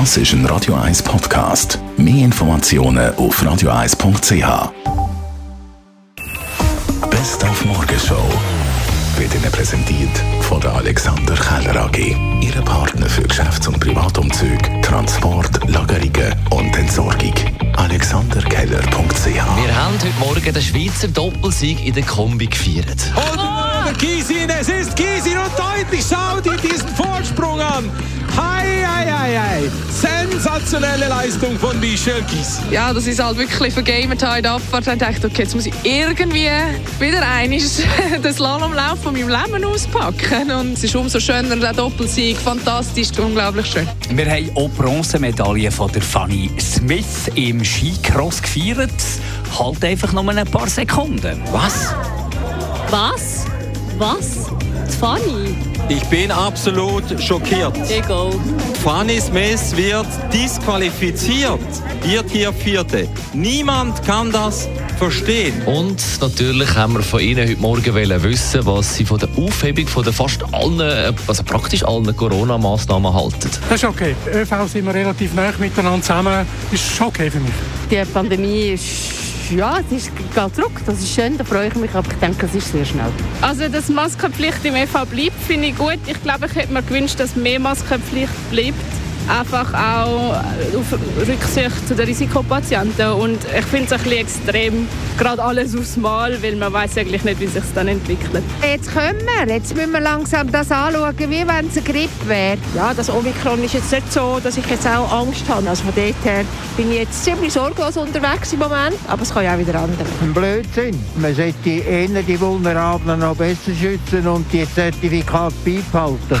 Das ist ein Radio 1 Podcast. Mehr Informationen auf radio1.ch. Best auf Morgenshow wird Ihnen präsentiert von der Alexander Keller AG. Ihre Partner für Geschäfts- und Privatumzüge, Transport, Lagerungen und Entsorgung. AlexanderKeller.ch Wir haben heute Morgen den Schweizer Doppelsieg in der Kombi gefeiert. Und Gisin, es ist Gisin und deutlich schaut ihr diesen Vorsprung an. Hi, hi. Sensationelle Leistung von die Schölkis. Ja, das ist halt wirklich vergamert heute Abfahrt. Ich dachte, okay, jetzt muss ich irgendwie wieder einiges den Slalomlauf von meinem Leben auspacken. Und es ist umso schöner, der Doppelsieg. Fantastisch, unglaublich schön. Wir haben auch Bronzemedaille von der Fanny Smith im Skicross gefeiert. Halt einfach nur ein paar Sekunden. Was? Was? Was? Fanny? Ich bin absolut schockiert. Ego. Fanny Smith wird disqualifiziert, wird hier Vierte. Niemand kann das verstehen. Und natürlich haben wir von Ihnen heute Morgen wollen wissen, was Sie von der Aufhebung von der fast allen, also praktisch allen Corona-Massnahmen halten. Das ist okay. ÖV sind wir relativ nah miteinander zusammen. Das ist schon okay für mich. Die Pandemie ist. Ja, es ist, geht zurück. Das ist schön, da freue ich mich, aber ich denke, es ist sehr schnell. Also, dass Maskenpflicht im EV bleibt, finde ich gut. Ich glaube, ich hätte mir gewünscht, dass mehr Maskenpflicht bleibt. Einfach auch auf Rücksicht zu den Risikopatienten. Und ich finde es ein bisschen extrem, gerade alles aufs Mal, weil man weiß eigentlich nicht, wie sich dann entwickelt. Jetzt können wir, jetzt müssen wir langsam das anschauen, wie wenn es eine Grippe wäre. Ja, das Omikron ist jetzt nicht so, dass ich jetzt auch Angst habe. Also von dort her bin ich jetzt ziemlich sorglos unterwegs im Moment, aber es kann ja auch wieder anders. Ein Blödsinn. Man sollte eher die Vulnerablen noch besser schützen und die Zertifikate beibehalten.